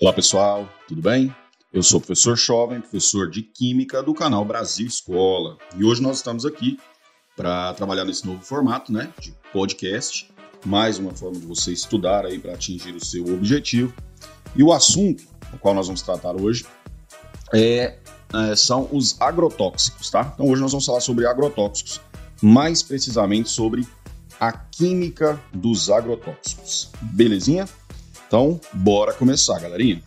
Olá pessoal, tudo bem? Eu sou o professor Jovem, professor de Química do canal Brasil Escola. E hoje nós estamos aqui para trabalhar nesse novo formato, né, de podcast. Mais uma forma de você estudar aí para atingir o seu objetivo. E o assunto, o qual nós vamos tratar hoje, é, é, são os agrotóxicos, tá? Então hoje nós vamos falar sobre agrotóxicos, mais precisamente sobre a química dos agrotóxicos. Belezinha? Então, bora começar, galerinha.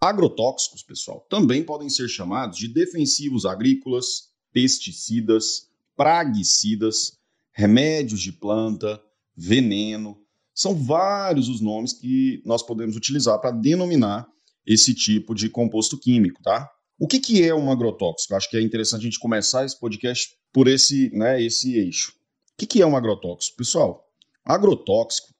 Agrotóxicos, pessoal, também podem ser chamados de defensivos agrícolas, pesticidas, praguicidas, remédios de planta, veneno. São vários os nomes que nós podemos utilizar para denominar esse tipo de composto químico, tá? O que, que é um agrotóxico? Acho que é interessante a gente começar esse podcast por esse, né, esse eixo. O que, que é um agrotóxico? Pessoal, agrotóxico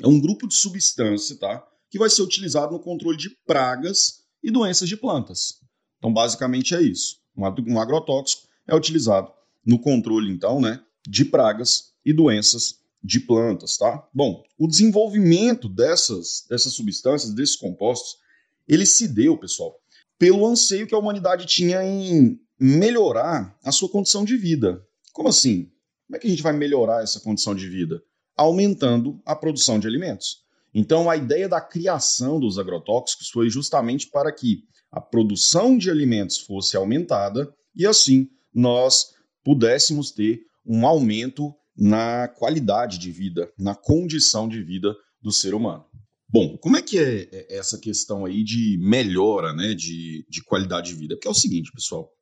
é um grupo de substância, tá? Que vai ser utilizado no controle de pragas e doenças de plantas. Então, basicamente é isso. Um agrotóxico é utilizado no controle, então, né, de pragas e doenças de plantas, tá? Bom, o desenvolvimento dessas, dessas substâncias, desses compostos, ele se deu, pessoal, pelo anseio que a humanidade tinha em melhorar a sua condição de vida. Como assim? Como é que a gente vai melhorar essa condição de vida? Aumentando a produção de alimentos. Então, a ideia da criação dos agrotóxicos foi justamente para que a produção de alimentos fosse aumentada e assim nós pudéssemos ter um aumento na qualidade de vida, na condição de vida do ser humano. Bom, como é que é, é essa questão aí de melhora né, de, de qualidade de vida? Porque é o seguinte, pessoal,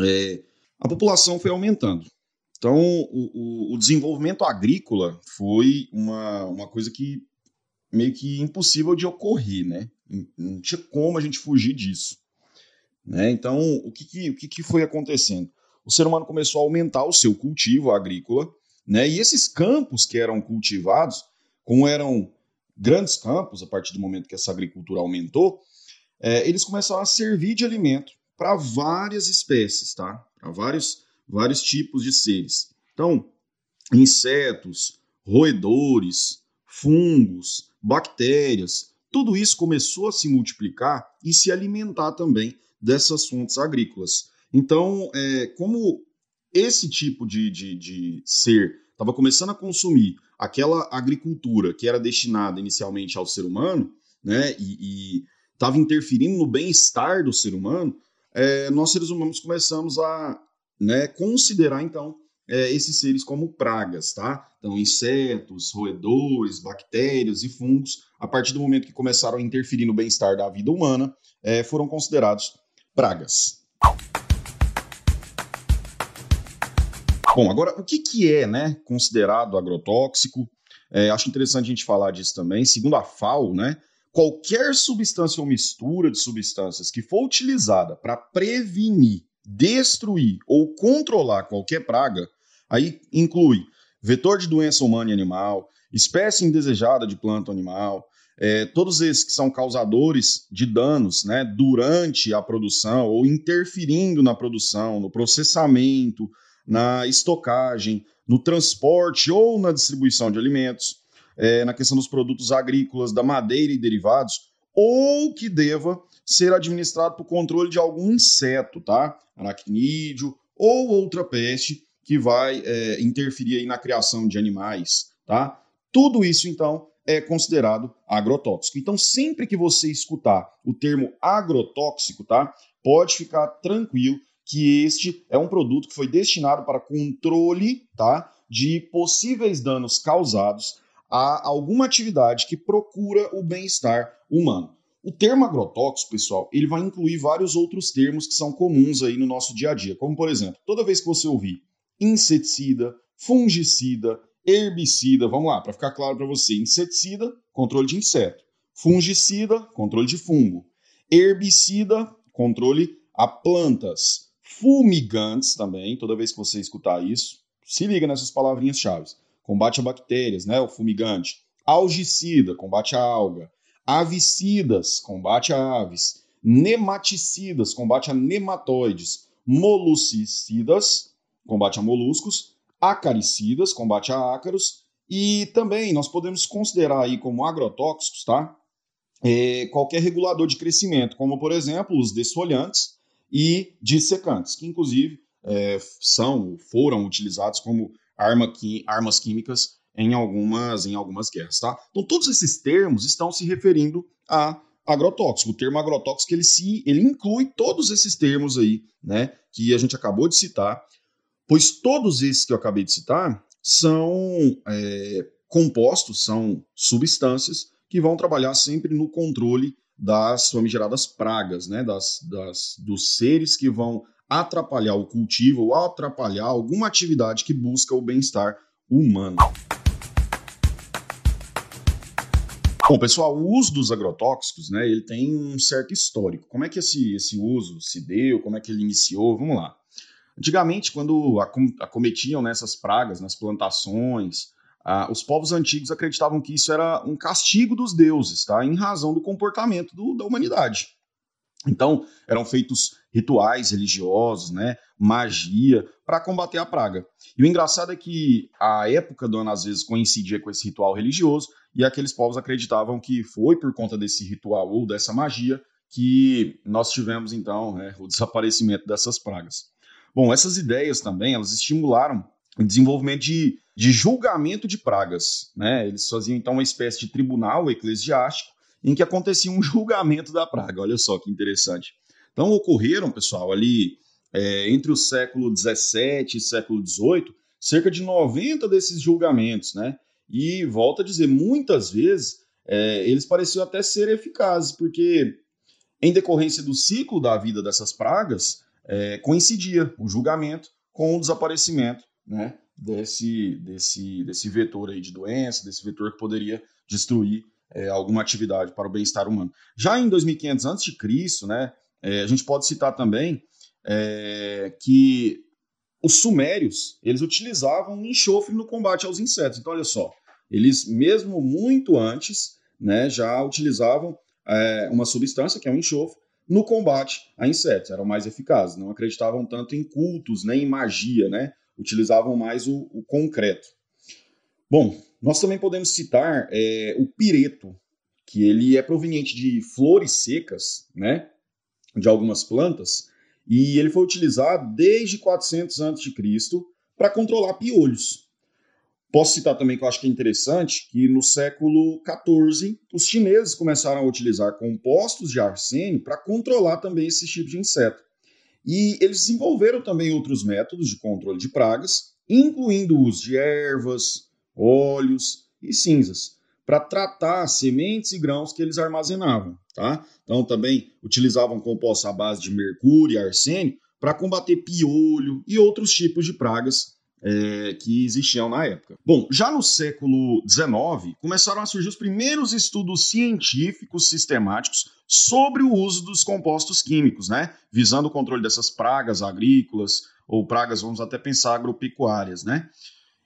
é, a população foi aumentando. Então, o, o, desenvolvimento agrícola foi uma, uma coisa que meio que impossível de ocorrer, né? Não tinha como a gente fugir disso. Né? Então, o, que, que, o que, que foi acontecendo? O ser humano começou a aumentar o seu cultivo agrícola, né? e esses campos que eram cultivados, como eram grandes campos, a partir do momento que essa agricultura aumentou, é, eles começaram a servir de alimento para várias espécies, tá? Para vários vários tipos de seres. Então, insetos, roedores, fungos, bactérias, tudo isso começou a se multiplicar e se alimentar também dessas fontes agrícolas. Então, é, como esse tipo de, de, de ser estava começando a consumir aquela agricultura que era destinada inicialmente ao ser humano, né, e estava interferindo no bem-estar do ser humano, é, nós seres humanos começamos a, né, considerar então é, esses seres como pragas, tá? Então, insetos, roedores, bactérias e fungos, a partir do momento que começaram a interferir no bem-estar da vida humana, é, foram considerados pragas. Bom, agora, o que, que é né, considerado agrotóxico? É, acho interessante a gente falar disso também. Segundo a FAO, né, qualquer substância ou mistura de substâncias que for utilizada para prevenir destruir ou controlar qualquer praga, aí inclui vetor de doença humana e animal, espécie indesejada de planta ou animal, é, todos esses que são causadores de danos né, durante a produção ou interferindo na produção, no processamento, na estocagem, no transporte ou na distribuição de alimentos, é, na questão dos produtos agrícolas, da madeira e derivados, ou que deva ser administrado por controle de algum inseto, tá? Aracnídeo ou outra peste que vai é, interferir aí na criação de animais, tá? Tudo isso, então, é considerado agrotóxico. Então, sempre que você escutar o termo agrotóxico, tá? Pode ficar tranquilo que este é um produto que foi destinado para controle, tá? De possíveis danos causados a alguma atividade que procura o bem-estar humano. O termo agrotóxico, pessoal, ele vai incluir vários outros termos que são comuns aí no nosso dia a dia, como por exemplo, toda vez que você ouvir inseticida, fungicida, herbicida, vamos lá, para ficar claro para você, inseticida, controle de inseto, fungicida, controle de fungo, herbicida, controle a plantas, fumigantes também, toda vez que você escutar isso, se liga nessas palavrinhas chaves. Combate a bactérias, né, o fumigante, algicida, combate a alga, avicidas, combate a aves, nematicidas, combate a nematóides, moluscicidas, combate a moluscos, acaricidas, combate a ácaros, E também nós podemos considerar aí como agrotóxicos, tá? É, qualquer regulador de crescimento, como por exemplo os desfolhantes e dissecantes, que inclusive é, são, foram utilizados como arma, armas químicas em algumas, em algumas guerras, tá? Então todos esses termos estão se referindo a agrotóxico. O termo agrotóxico ele se ele inclui todos esses termos aí, né, que a gente acabou de citar, pois todos esses que eu acabei de citar são é, compostos, são substâncias que vão trabalhar sempre no controle das famigeradas pragas, né, das, das, dos seres que vão atrapalhar o cultivo ou atrapalhar alguma atividade que busca o bem-estar humano. Bom, pessoal, o uso dos agrotóxicos, né, ele tem um certo histórico. Como é que esse, esse uso se deu? Como é que ele iniciou? Vamos lá. Antigamente, quando acometiam nessas né, pragas nas plantações, ah, os povos antigos acreditavam que isso era um castigo dos deuses, tá? Em razão do comportamento do, da humanidade. Então, eram feitos rituais religiosos, né, magia, para combater a praga. E o engraçado é que a época do ano às vezes coincidia com esse ritual religioso, e aqueles povos acreditavam que foi por conta desse ritual ou dessa magia que nós tivemos então né, o desaparecimento dessas pragas. Bom, essas ideias também elas estimularam o desenvolvimento de, de julgamento de pragas. Né? Eles faziam então uma espécie de tribunal eclesiástico em que acontecia um julgamento da praga. Olha só que interessante. Então ocorreram, pessoal, ali é, entre o século XVII e século XVIII, cerca de 90 desses julgamentos, né? E volta a dizer, muitas vezes é, eles pareciam até ser eficazes, porque em decorrência do ciclo da vida dessas pragas, é, coincidia o julgamento com o desaparecimento né, desse, desse, desse vetor aí de doença, desse vetor que poderia destruir é, alguma atividade para o bem-estar humano. Já em 2500 a.C., né, é, a gente pode citar também é, que os sumérios eles utilizavam enxofre no combate aos insetos. Então, olha só, eles mesmo muito antes né, já utilizavam é, uma substância que é o enxofre no combate a insetos, eram mais eficazes, não acreditavam tanto em cultos nem em magia, né? utilizavam mais o, o concreto. Bom, nós também podemos citar é, o pireto, que ele é proveniente de flores secas, né, de algumas plantas, e ele foi utilizado desde 400 a.C. para controlar piolhos. Posso citar também que eu acho que é interessante que no século XIV os chineses começaram a utilizar compostos de arsênio para controlar também esse tipo de inseto. E eles desenvolveram também outros métodos de controle de pragas, incluindo o uso de ervas, óleos e cinzas, para tratar sementes e grãos que eles armazenavam. Tá? Então também utilizavam compostos à base de mercúrio e arsênio para combater piolho e outros tipos de pragas é, que existiam na época. Bom, já no século XIX, começaram a surgir os primeiros estudos científicos sistemáticos sobre o uso dos compostos químicos, né? Visando o controle dessas pragas agrícolas, ou pragas, vamos até pensar, agropecuárias, né?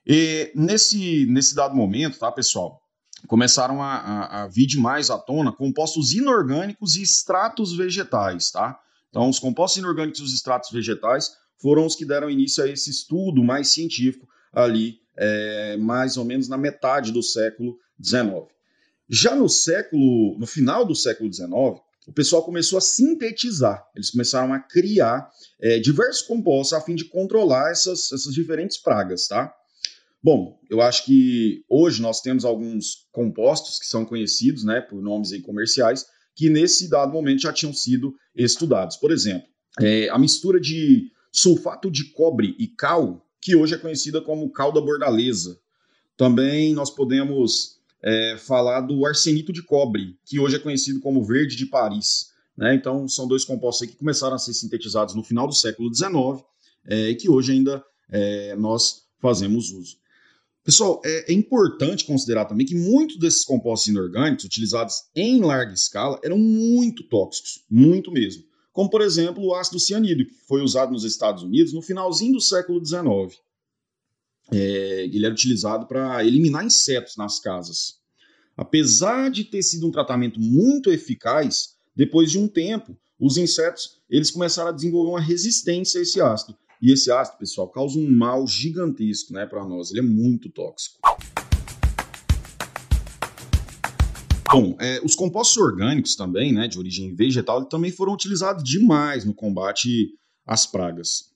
E nesse, nesse dado momento, tá, pessoal, começaram a, a, a vir demais à tona compostos inorgânicos e extratos vegetais, tá? Então, os compostos inorgânicos e os extratos vegetais foram os que deram início a esse estudo mais científico ali, é, mais ou menos na metade do século XIX. Já no século, no final do século XIX, o pessoal começou a sintetizar, eles começaram a criar é, diversos compostos a fim de controlar essas, essas diferentes pragas, tá? Bom, eu acho que hoje nós temos alguns compostos que são conhecidos, né, por nomes aí comerciais, que nesse dado momento já tinham sido estudados. Por exemplo, é, a mistura de sulfato de cobre e cal, que hoje é conhecida como cal da bordaleza. Também nós podemos é, falar do arsenito de cobre, que hoje é conhecido como verde de Paris. Né? Então, são dois compostos que começaram a ser sintetizados no final do século XIX é, e que hoje ainda é, nós fazemos uso. Pessoal, é, é, importante considerar também que muitos desses compostos inorgânicos utilizados em larga escala eram muito tóxicos, muito mesmo como por exemplo o ácido cianídrico, que foi usado nos Estados Unidos no finalzinho do século XIX. É, ele era utilizado para eliminar insetos nas casas. Apesar de ter sido um tratamento muito eficaz, depois de um tempo, os insetos eles começaram a desenvolver uma resistência a esse ácido. E esse ácido, pessoal, causa um mal gigantesco né, para nós. Ele é muito tóxico. Bom, é, os compostos orgânicos também, né, de origem vegetal, também foram utilizados demais no combate às pragas.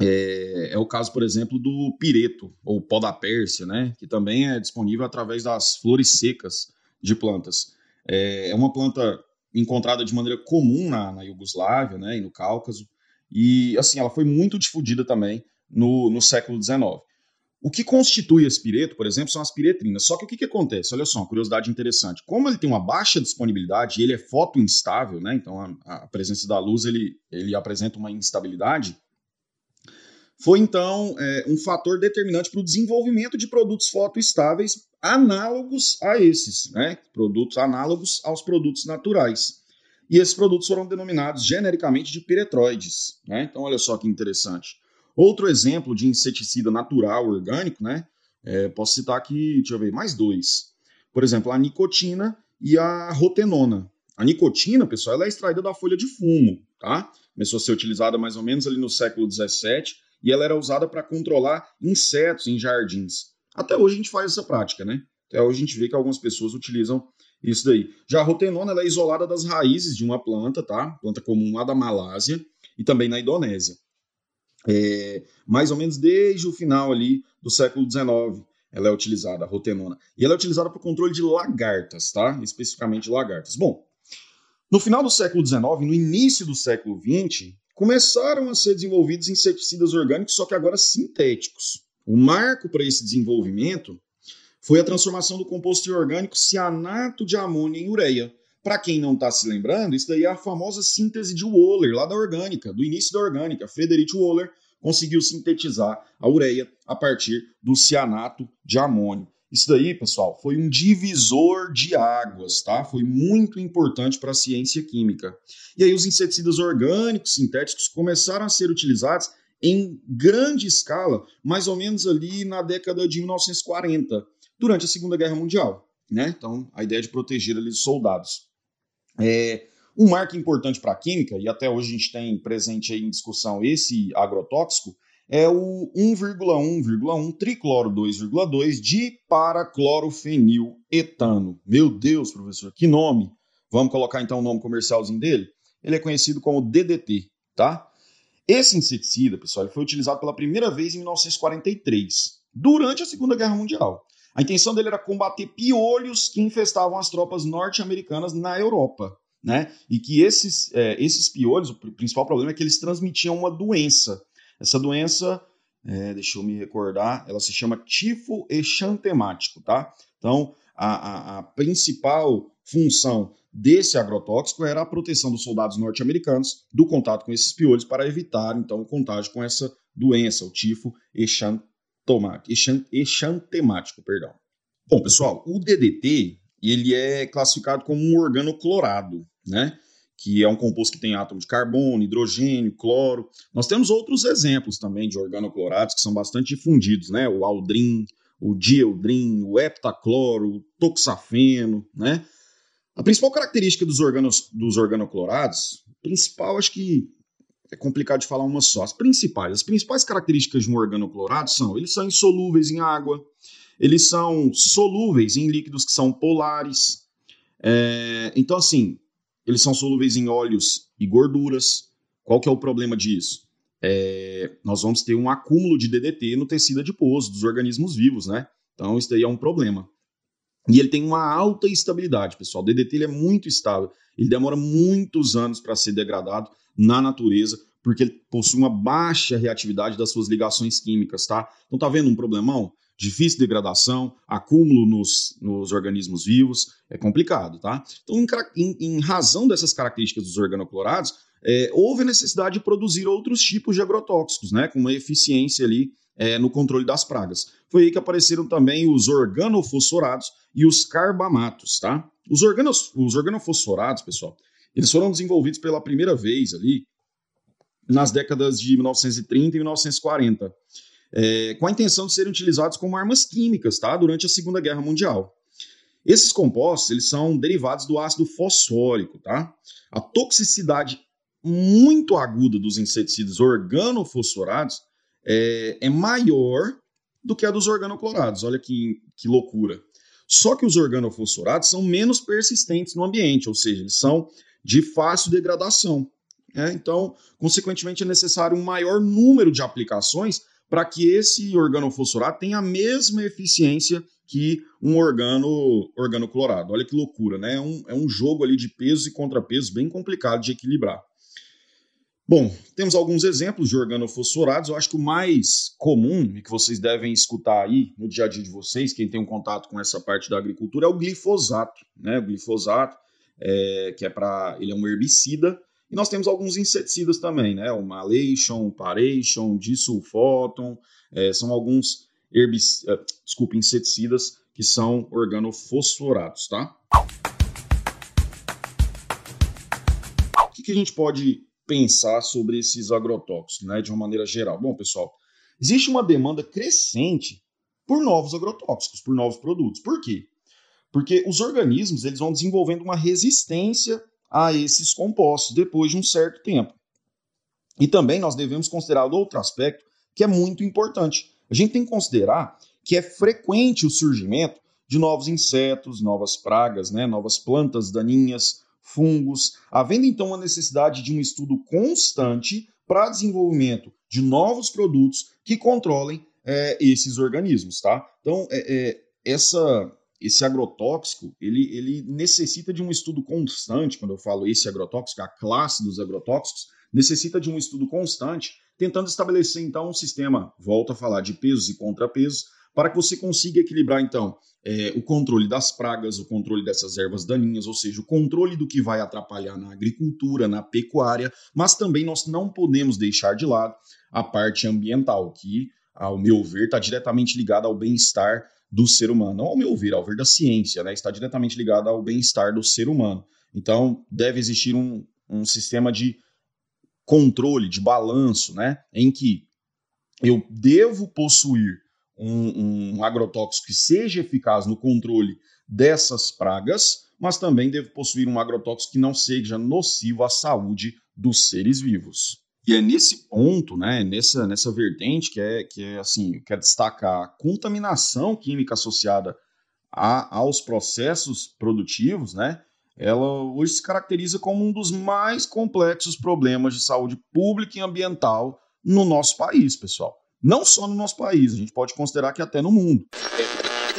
É, é, o caso, por exemplo, do pireto, ou pó da Pérsia, né, que também é disponível através das flores secas de plantas. É, é uma planta encontrada de maneira comum na, na Iugoslávia né, e no Cáucaso, e assim, ela foi muito difundida também no, no século XIX. O que constitui esse pireto, por exemplo, são as piretrinas. Só que o que, que acontece? Olha só, uma curiosidade interessante. Como ele tem uma baixa disponibilidade e ele é fotoinstável, né? Então a, a presença da luz ele, ele apresenta uma instabilidade. Foi então é, um fator determinante para o desenvolvimento de produtos fotoestáveis análogos a esses, né? Produtos análogos aos produtos naturais. E esses produtos foram denominados genericamente de piretroides. Né? Então, olha só que interessante. Outro exemplo de inseticida natural orgânico, né? É, posso citar aqui, deixa eu ver, mais dois. Por exemplo, a nicotina e a rotenona. A nicotina, pessoal, ela é extraída da folha de fumo, tá? Começou a ser utilizada mais ou menos ali no século XVII e ela era usada para controlar insetos em jardins. Até hoje a gente faz essa prática, né? Até hoje a gente vê que algumas pessoas utilizam isso daí. Já a rotenona ela é isolada das raízes de uma planta, tá? Planta comum lá da Malásia e também na Indonésia é, mais ou menos desde o final ali do século XIX. Ela é utilizada, a rotenona. E ela é utilizada para o controle de lagartas, tá? Especificamente lagartas. Bom, no final do século XIX, no início do século XX, começaram a ser desenvolvidos inseticidas orgânicos, só que agora sintéticos. O marco para esse desenvolvimento foi a transformação do composto orgânico cianato de amônia em ureia, para quem não está se lembrando, isso daí é a famosa síntese de Waller, lá da orgânica, do início da orgânica. Frederic Waller conseguiu sintetizar a ureia a partir do cianato de amônio. Isso daí, pessoal, foi um divisor de águas, tá? Foi muito importante para a ciência química. E aí os inseticidas orgânicos sintéticos começaram a ser utilizados em grande escala, mais ou menos ali na década de 1940, durante a Segunda Guerra Mundial. Né? Então, a ideia de proteger ali os soldados. É, um marco importante para a química, e até hoje a gente tem presente em discussão esse agrotóxico, é o 1,1,1 tricloro 2,2 de paraclorofeniletano. Meu Deus, professor, que nome! Vamos colocar então o nome comercialzinho dele? Ele é conhecido como DDT, tá? Esse inseticida, pessoal, ele foi utilizado pela primeira vez em 1943, durante a Segunda Guerra Mundial. A intenção dele era combater piolhos que infestavam as tropas norte-americanas na Europa. Né? E que esses, é, esses piolhos, o principal problema é que eles transmitiam uma doença. Essa doença, é, deixa eu me recordar, ela se chama tifo exantemático, tá? Então, a, a, a principal função desse agrotóxico era a proteção dos soldados norte-americanos do contato com esses piolhos para evitar, então, o contágio com essa doença, o tifo exantemático perdão. Bom, pessoal, o DDT ele é classificado como um organoclorado, né? Que é um composto que tem átomo de carbono, hidrogênio, cloro. Nós temos outros exemplos também de organoclorados que são bastante difundidos, né? O aldrin, o dieldrin, o heptacloro, o toxafeno, né? A principal característica dos, organos, dos organoclorados, principal acho que é complicado de falar uma só. As principais, as principais características de um organoclorado são: eles são insolúveis em água, eles são solúveis em líquidos que são polares. É, então, assim, eles são solúveis em óleos e gorduras. Qual que é o problema disso? É, nós vamos ter um acúmulo de DDT no tecido adiposo dos organismos vivos, né? Então, isso daí é um problema. E ele tem uma alta estabilidade, pessoal. O DDT ele é muito estável. Ele demora muitos anos para ser degradado na natureza, porque ele possui uma baixa reatividade das suas ligações químicas, tá? Então tá vendo um problemão? Difícil degradação, acúmulo nos, nos organismos vivos, é complicado, tá? Então, em, em, razão dessas características dos organoclorados, é, houve a necessidade de produzir outros tipos de agrotóxicos, né? Com uma eficiência ali é, no controle das pragas. Foi aí que apareceram também os organofosforados e os carbamatos, tá? Os, organos, os organofosforados, pessoal, eles foram desenvolvidos pela primeira vez ali nas décadas de 1930 e 1940, é, com a intenção de serem utilizados como armas químicas, tá? Durante a Segunda Guerra Mundial. Esses compostos, eles são derivados do ácido fosfórico, tá? A toxicidade muito aguda dos inseticidas organofosforados é, é maior do que a dos organoclorados. Olha que, que loucura. Só que os organofosforados são menos persistentes no ambiente, ou seja, eles são de fácil degradação. Né? Então, consequentemente, é necessário um maior número de aplicações para que esse organofosforato tenha a mesma eficiência que um organo organoclorado. Olha que loucura, né? É um, é um jogo ali de pesos e contrapesos bem complicado de equilibrar. Bom, temos alguns exemplos de organofosforados. Eu acho que o mais comum e que vocês devem escutar aí no dia a dia de vocês, quem tem um contato com essa parte da agricultura, é o glifosato. Né? O glifosato, é, que é para. ele é um herbicida. E nós temos alguns inseticidas também, né? O malation, o paration, disulfoton, é, são alguns herbic... É, desculpa, inseticidas que são organofosforados, tá? O que, que a gente pode pensar sobre esses agrotóxicos, né, de uma maneira geral? Bom, pessoal, existe uma demanda crescente por novos agrotóxicos, por novos produtos. Por quê? Porque os organismos eles vão desenvolvendo uma resistência a esses compostos depois de um certo tempo. E também nós devemos considerar outro aspecto que é muito importante. A gente tem que considerar que é frequente o surgimento de novos insetos, novas pragas, né, novas plantas daninhas, fungos, havendo então uma necessidade de um estudo constante para desenvolvimento de novos produtos que controlem é, esses organismos, tá? Então, é, é, essa, esse agrotóxico, ele, ele necessita de um estudo constante, quando eu falo esse agrotóxico, a classe dos agrotóxicos, necessita de um estudo constante, tentando estabelecer então um sistema, volto a falar, de pesos e contrapesos, para que você consiga equilibrar, então, é, o controle das pragas, o controle dessas ervas daninhas, ou seja, o controle do que vai atrapalhar na agricultura, na pecuária, mas também nós não podemos deixar de lado a parte ambiental, que, ao meu ver, está diretamente ligada ao bem-estar do ser humano. Ao meu ver, ao ver da ciência, né? está diretamente ligada ao bem-estar do ser humano. Então, deve existir um, um sistema de controle, de balanço, né? em que eu devo possuir um, um agrotóxico que seja eficaz no controle dessas pragas, mas também deve possuir um agrotóxico que não seja nocivo à saúde dos seres vivos. E é nesse ponto, né, nessa, nessa vertente que é, que é assim, quero destacar a contaminação química associada a, aos processos produtivos, né, ela hoje se caracteriza como um dos mais complexos problemas de saúde pública e ambiental no nosso país, pessoal. Não só no nosso país, a gente pode considerar que até no mundo.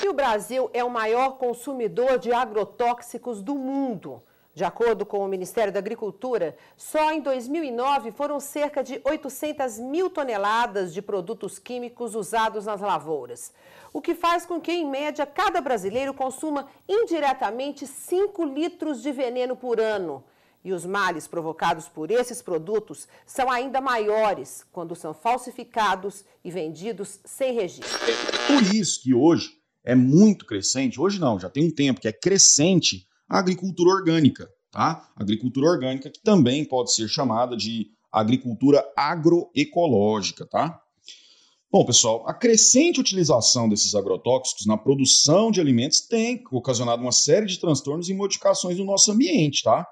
E o Brasil é o maior consumidor de agrotóxicos do mundo. De acordo com o Ministério da Agricultura, só em 2009 foram cerca de 800 mil toneladas de produtos químicos usados nas lavouras, o que faz com que, em média, cada brasileiro consuma indiretamente 5 litros de veneno por ano. E os males provocados por esses produtos são ainda maiores quando são falsificados e vendidos sem registro. Por isso que hoje é muito crescente, hoje não, já tem um tempo que é crescente agricultura orgânica, tá? Agricultura orgânica que também pode ser chamada de agricultura agroecológica, tá? Bom, pessoal, a crescente utilização desses agrotóxicos na produção de alimentos tem ocasionado uma série de transtornos e modificações no nosso ambiente, tá?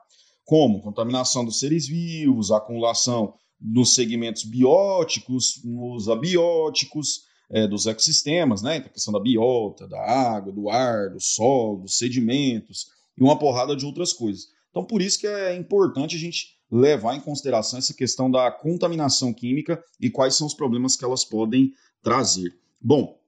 como contaminação dos seres vivos, acumulação nos segmentos bióticos, nos abióticos, é, dos ecossistemas, né? Então, a questão da biota, da água, do ar, do solo, dos sedimentos e uma porrada de outras coisas. Então, por isso que é importante a gente levar em consideração essa questão da contaminação química e quais são os problemas que elas podem trazer. Bom,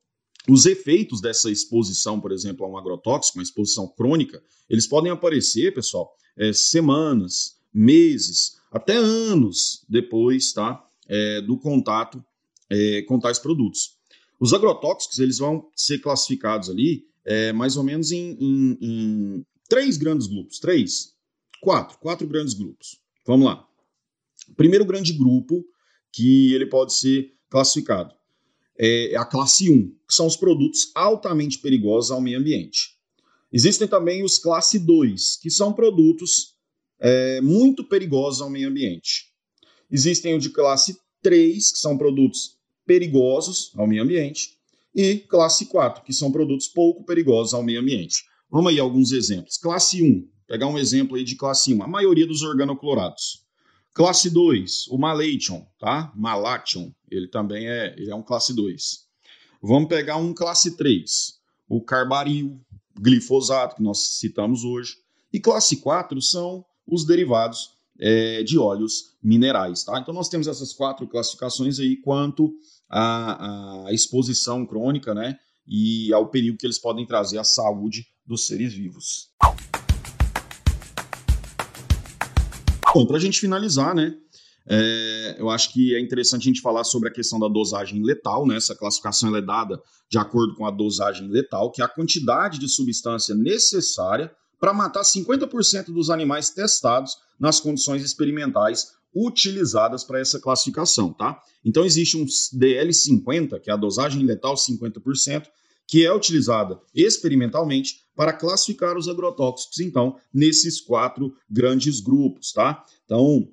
os efeitos dessa exposição, por exemplo, a um agrotóxico, uma exposição crônica, eles podem aparecer, pessoal, é, semanas, meses, até anos depois tá, é, do contato é, com tais produtos. Os agrotóxicos eles vão ser classificados ali é, mais ou menos em, em, em, três grandes grupos. Três? Quatro. Quatro grandes grupos. Vamos lá. Primeiro grande grupo que ele pode ser classificado é a classe 1, que são os produtos altamente perigosos ao meio ambiente. Existem também os classe 2, que são produtos é, muito perigosos ao meio ambiente. Existem o de classe 3, que são produtos perigosos ao meio ambiente, e classe 4, que são produtos pouco perigosos ao meio ambiente. Vamos aí alguns exemplos. Classe 1, pegar um exemplo aí de classe 1, a maioria dos organoclorados. Classe 2, o malation, tá? Malation, ele também é, ele é um classe 2. Vamos pegar um classe 3, o carbaril, glifosato, que nós citamos hoje. E classe 4 são os derivados é, de óleos minerais. Tá? Então nós temos essas quatro classificações aí quanto à, à exposição crônica né, e ao perigo que eles podem trazer à saúde dos seres vivos. Bom, para a gente finalizar, né, é, eu acho que é interessante a gente falar sobre a questão da dosagem letal, né? Essa classificação é dada de acordo com a dosagem letal, que é a quantidade de substância necessária para matar 50% dos animais testados nas condições experimentais utilizadas para essa classificação, tá? Então existe um DL50, que é a dosagem letal 50%, que é utilizada experimentalmente para classificar os agrotóxicos, então, nesses quatro grandes grupos, tá? Então,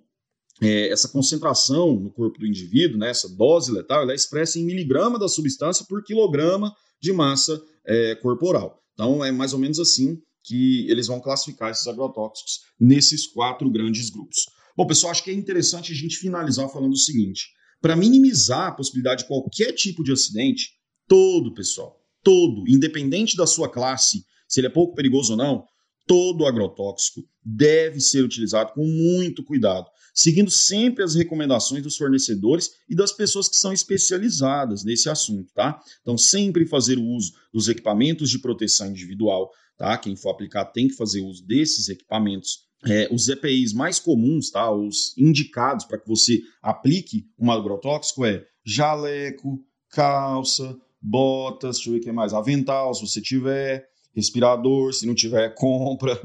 é, essa concentração no corpo do indivíduo, né, essa dose letal, ela é expressa em miligrama da substância por quilograma de massa é, corporal. Então, é mais ou menos assim que eles vão classificar esses agrotóxicos nesses quatro grandes grupos. Bom, pessoal, acho que é interessante a gente finalizar falando o seguinte: para minimizar a possibilidade de qualquer tipo de acidente, todo, pessoal, todo, independente da sua classe, se ele é pouco perigoso ou não, todo agrotóxico deve ser utilizado com muito cuidado, seguindo sempre as recomendações dos fornecedores e das pessoas que são especializadas nesse assunto, tá? Então, sempre fazer o uso dos equipamentos de proteção individual, tá? Quem for aplicar tem que fazer uso desses equipamentos. É, os EPIs mais comuns, tá? Os indicados para que você aplique um agrotóxico é jaleco, calça, botas, deixa eu ver o que mais, avental, se você tiver, respirador, se não tiver, compra,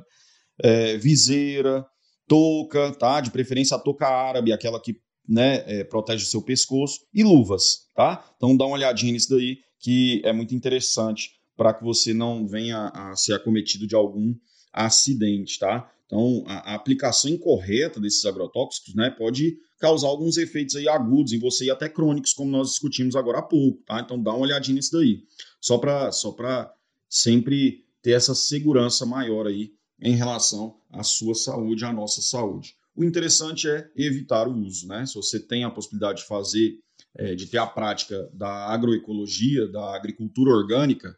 é, viseira, touca, tá? De preferência a touca árabe, aquela que né, é, protege o seu pescoço, e luvas, tá? Então dá uma olhadinha nisso daí, que é muito interessante para que você não venha a ser acometido de algum acidente, tá? Então, a, a, aplicação incorreta desses agrotóxicos, né, pode causar alguns efeitos aí agudos em você e até crônicos, como nós discutimos agora há pouco, tá? Então, dá uma olhadinha nisso daí, só para só para sempre ter essa segurança maior aí em relação à sua saúde, à nossa saúde. O interessante é evitar o uso, né? Se você tem a possibilidade de fazer, é, de ter a prática da agroecologia, da agricultura orgânica,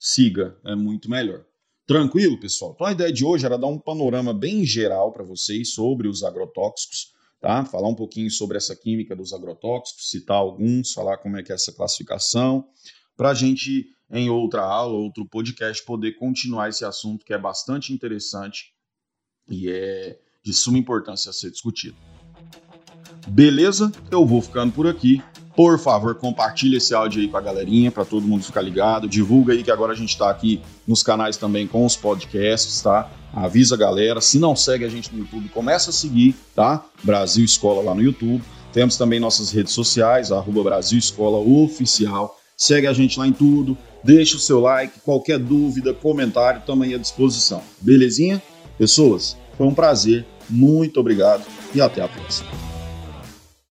siga, é muito melhor. Tranquilo, pessoal? Então a ideia de hoje era dar um panorama bem geral para vocês sobre os agrotóxicos, tá? Falar um pouquinho sobre essa química dos agrotóxicos, citar alguns, falar como é que é essa classificação, para a gente, em outra aula, outro podcast, poder continuar esse assunto que é bastante interessante e é de suma importância a ser discutido. Beleza? Eu vou ficando por aqui. Por favor, compartilhe esse áudio aí com a galerinha, para todo mundo ficar ligado. Divulga aí que agora a gente está aqui nos canais também com os podcasts, tá? Avisa a galera. Se não segue a gente no YouTube, começa a seguir, tá? Brasil Escola lá no YouTube. Temos também nossas redes sociais, arroba Brasil Escola Oficial. Segue a gente lá em tudo. Deixa o seu like, qualquer dúvida, comentário, estamos aí à disposição. Belezinha? Pessoas, foi um prazer. Muito obrigado e até a próxima.